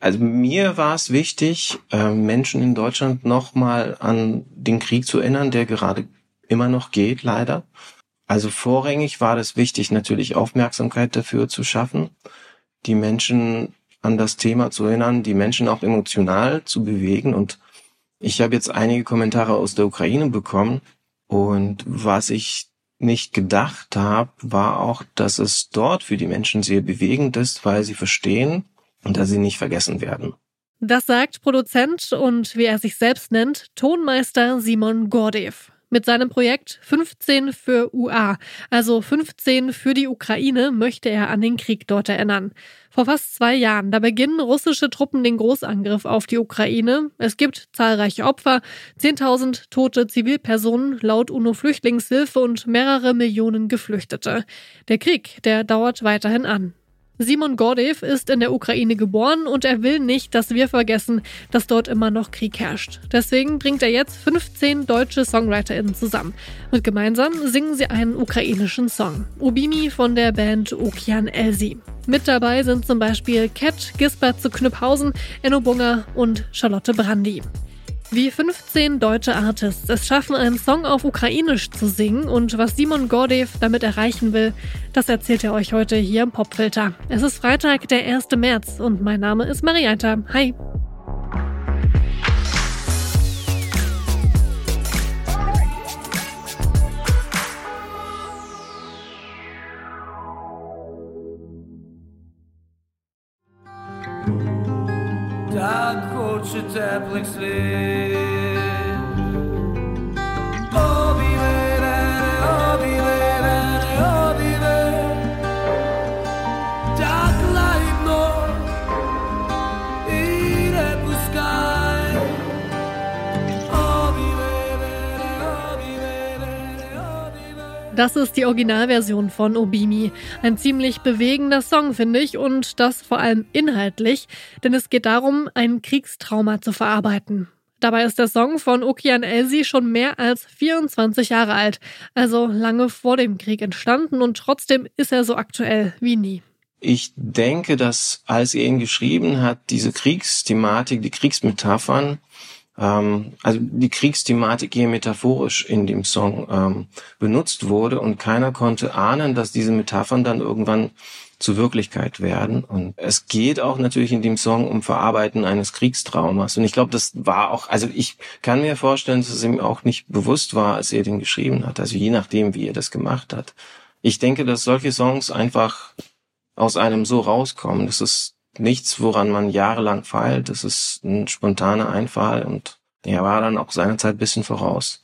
Also mir war es wichtig, äh, Menschen in Deutschland nochmal an den Krieg zu erinnern, der gerade immer noch geht, leider. Also vorrangig war das wichtig, natürlich Aufmerksamkeit dafür zu schaffen, die Menschen an das Thema zu erinnern, die Menschen auch emotional zu bewegen. Und ich habe jetzt einige Kommentare aus der Ukraine bekommen. Und was ich nicht gedacht habe, war auch, dass es dort für die Menschen sehr bewegend ist, weil sie verstehen und dass sie nicht vergessen werden. Das sagt Produzent und wie er sich selbst nennt, Tonmeister Simon Gordev. Mit seinem Projekt 15 für UA, also 15 für die Ukraine, möchte er an den Krieg dort erinnern. Vor fast zwei Jahren, da beginnen russische Truppen den Großangriff auf die Ukraine. Es gibt zahlreiche Opfer, 10.000 tote Zivilpersonen laut UNO-Flüchtlingshilfe und mehrere Millionen Geflüchtete. Der Krieg, der dauert weiterhin an. Simon Gordev ist in der Ukraine geboren und er will nicht, dass wir vergessen, dass dort immer noch Krieg herrscht. Deswegen bringt er jetzt 15 deutsche SongwriterInnen zusammen und gemeinsam singen sie einen ukrainischen Song. Ubimi von der Band Okian Elsi. Mit dabei sind zum Beispiel Cat, Gisbert zu Knüpphausen, Enno Bunger und Charlotte Brandy. Wie 15 deutsche Artists es schaffen, einen Song auf Ukrainisch zu singen und was Simon Gordev damit erreichen will, das erzählt er euch heute hier im Popfilter. Es ist Freitag, der 1. März und mein Name ist Marianta. Hi. Das ist die Originalversion von Obimi. Ein ziemlich bewegender Song, finde ich, und das vor allem inhaltlich, denn es geht darum, ein Kriegstrauma zu verarbeiten. Dabei ist der Song von Okian Elsi schon mehr als 24 Jahre alt, also lange vor dem Krieg entstanden und trotzdem ist er so aktuell wie nie. Ich denke, dass als er ihn geschrieben hat, diese Kriegsthematik, die Kriegsmetaphern ähm, also die Kriegsthematik hier metaphorisch in dem Song ähm, benutzt wurde und keiner konnte ahnen, dass diese Metaphern dann irgendwann zu Wirklichkeit werden. Und es geht auch natürlich in dem Song um Verarbeiten eines Kriegstraumas. Und ich glaube, das war auch, also ich kann mir vorstellen, dass es ihm auch nicht bewusst war, als er den geschrieben hat. Also je nachdem, wie er das gemacht hat. Ich denke, dass solche Songs einfach aus einem so rauskommen. Das ist nichts, woran man jahrelang feilt. Das ist ein spontaner Einfall und er war dann auch seinerzeit bisschen voraus.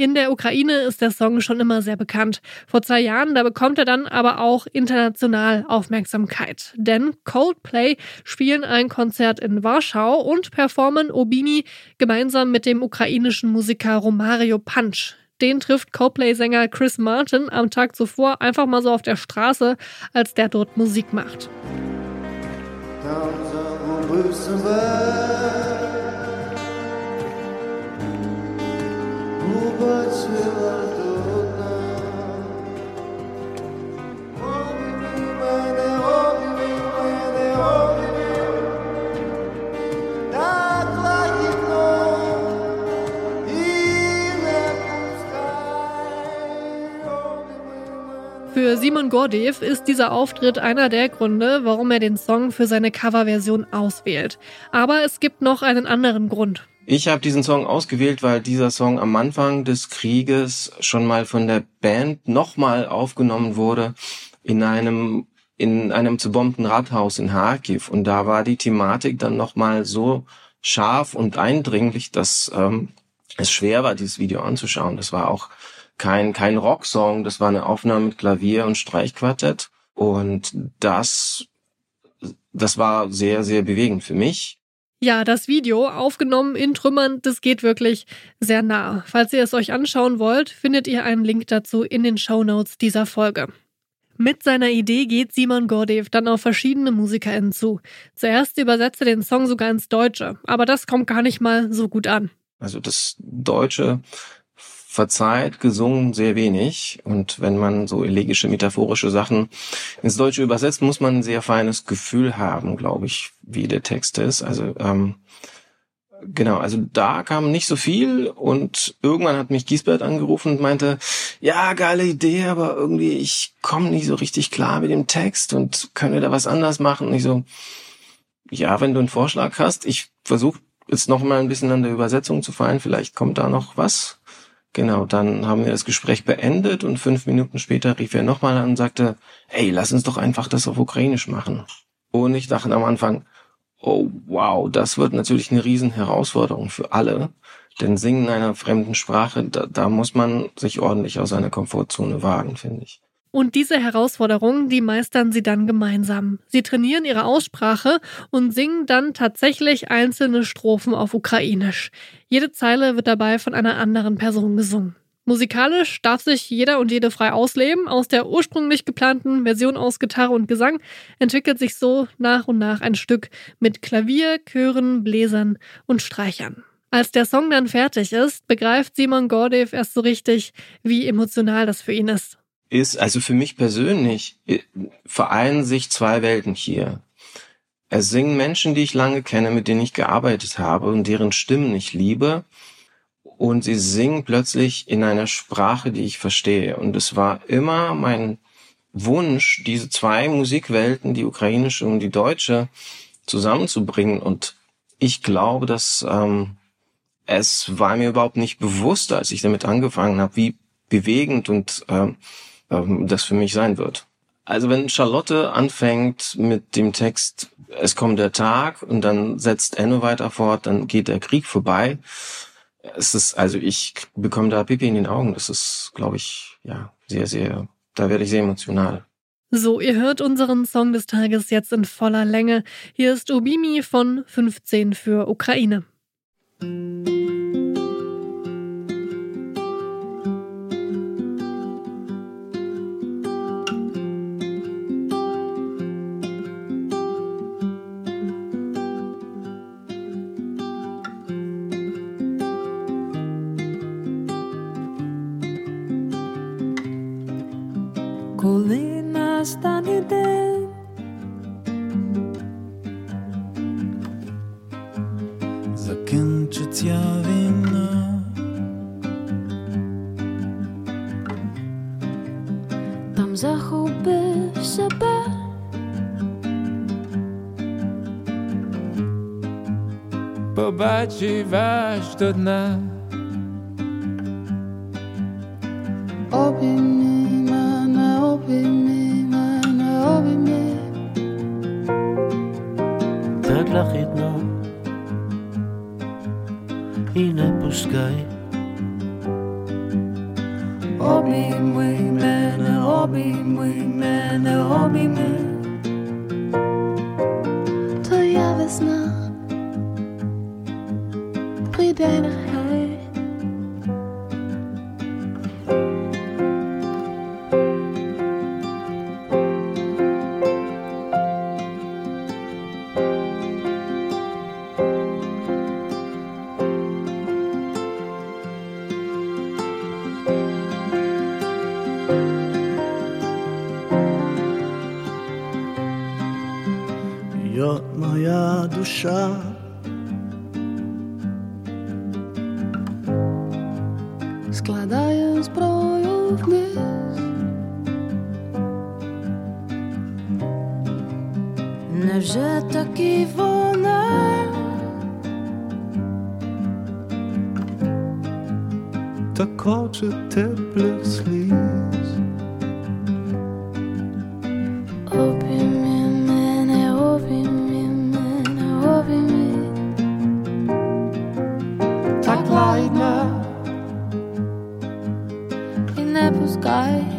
In der Ukraine ist der Song schon immer sehr bekannt. Vor zwei Jahren, da bekommt er dann aber auch international Aufmerksamkeit. Denn Coldplay spielen ein Konzert in Warschau und performen Obimi gemeinsam mit dem ukrainischen Musiker Romario Punch. Den trifft Coldplay-Sänger Chris Martin am Tag zuvor einfach mal so auf der Straße, als der dort Musik macht. Там загубив себе, побачила Gordev ist dieser Auftritt einer der Gründe, warum er den Song für seine Coverversion auswählt. Aber es gibt noch einen anderen Grund. Ich habe diesen Song ausgewählt, weil dieser Song am Anfang des Krieges schon mal von der Band nochmal aufgenommen wurde in einem in einem zerbombten Rathaus in Kharkiv und da war die Thematik dann nochmal so scharf und eindringlich, dass ähm, es schwer war, dieses Video anzuschauen. Das war auch kein, kein Rocksong, das war eine Aufnahme mit Klavier und Streichquartett. Und das, das war sehr, sehr bewegend für mich. Ja, das Video, aufgenommen in Trümmern, das geht wirklich sehr nah. Falls ihr es euch anschauen wollt, findet ihr einen Link dazu in den Show Notes dieser Folge. Mit seiner Idee geht Simon Gordev dann auf verschiedene MusikerInnen zu. Zuerst übersetzt er den Song sogar ins Deutsche, aber das kommt gar nicht mal so gut an. Also das Deutsche verzeiht, gesungen sehr wenig. Und wenn man so elegische, metaphorische Sachen ins Deutsche übersetzt, muss man ein sehr feines Gefühl haben, glaube ich, wie der Text ist. Also ähm, genau, also da kam nicht so viel und irgendwann hat mich Giesbert angerufen und meinte, ja, geile Idee, aber irgendwie ich komme nicht so richtig klar mit dem Text und wir da was anders machen? Und ich so, ja, wenn du einen Vorschlag hast, ich versuche jetzt noch mal ein bisschen an der Übersetzung zu feilen, vielleicht kommt da noch was. Genau, dann haben wir das Gespräch beendet und fünf Minuten später rief er nochmal an und sagte, hey, lass uns doch einfach das auf Ukrainisch machen. Und ich dachte am Anfang, oh wow, das wird natürlich eine riesen Herausforderung für alle. Denn Singen in einer fremden Sprache, da, da muss man sich ordentlich aus seiner Komfortzone wagen, finde ich. Und diese Herausforderungen, die meistern sie dann gemeinsam. Sie trainieren ihre Aussprache und singen dann tatsächlich einzelne Strophen auf Ukrainisch. Jede Zeile wird dabei von einer anderen Person gesungen. Musikalisch darf sich jeder und jede frei ausleben. Aus der ursprünglich geplanten Version aus Gitarre und Gesang entwickelt sich so nach und nach ein Stück mit Klavier, Chören, Bläsern und Streichern. Als der Song dann fertig ist, begreift Simon Gordev erst so richtig, wie emotional das für ihn ist. Ist, also für mich persönlich, äh, vereinen sich zwei Welten hier. Es singen Menschen, die ich lange kenne, mit denen ich gearbeitet habe und deren Stimmen ich liebe und sie singen plötzlich in einer Sprache, die ich verstehe. Und es war immer mein Wunsch, diese zwei Musikwelten, die ukrainische und die deutsche, zusammenzubringen. Und ich glaube, dass ähm, es war mir überhaupt nicht bewusst, als ich damit angefangen habe, wie bewegend und ähm, ähm, das für mich sein wird. Also wenn Charlotte anfängt mit dem Text, es kommt der Tag und dann setzt Enno weiter fort, dann geht der Krieg vorbei es ist, also ich bekomme da Pipi in den Augen. Das ist, glaube ich, ja, sehr, sehr, da werde ich sehr emotional. So, ihr hört unseren Song des Tages jetzt in voller Länge. Hier ist Obimi von 15 für Ukraine. να στάνει δεν Закън, че ця вина. Там захубе в себе. Побачиваш до дна. Обійми мене, обійми Так лахідно і не пускай. Обійми мене, обійми мене, обійми. Твоя весна прийде нехай. моя душа, Складаю зброю вниз. Невже таки вона так хоче теплих сліз. sky.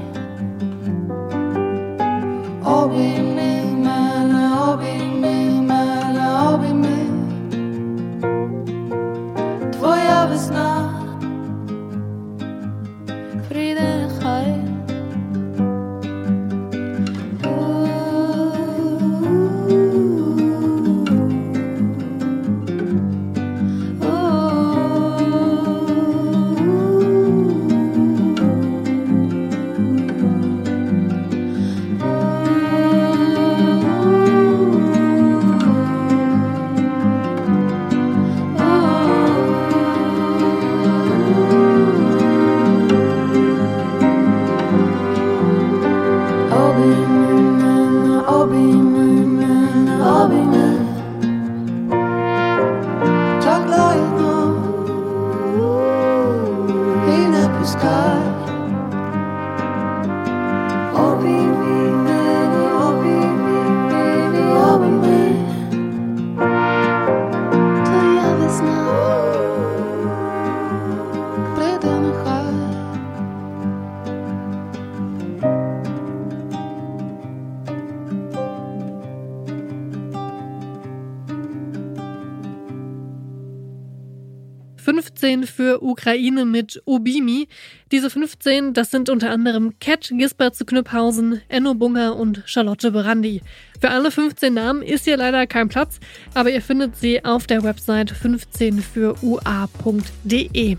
15 für Ukraine mit Obimi. Diese 15, das sind unter anderem Cat, Gisbert zu Knüpphausen, Enno Bunger und Charlotte Berandi. Für alle 15 Namen ist hier leider kein Platz, aber ihr findet sie auf der Website 15 für ua.de.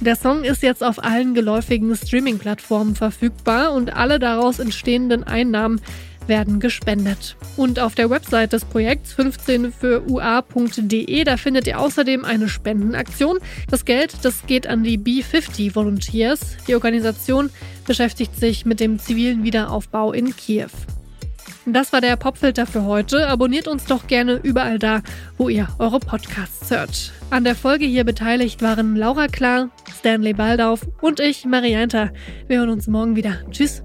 Der Song ist jetzt auf allen geläufigen Streaming-Plattformen verfügbar und alle daraus entstehenden Einnahmen werden gespendet. Und auf der Website des Projekts 15 für ua.de, da findet ihr außerdem eine Spendenaktion. Das Geld, das geht an die B50 Volunteers. Die Organisation beschäftigt sich mit dem zivilen Wiederaufbau in Kiew. Das war der Popfilter für heute. Abonniert uns doch gerne überall da, wo ihr eure Podcasts hört. An der Folge hier beteiligt waren Laura Klar, Stanley Baldauf und ich, Marianta. Wir hören uns morgen wieder. Tschüss.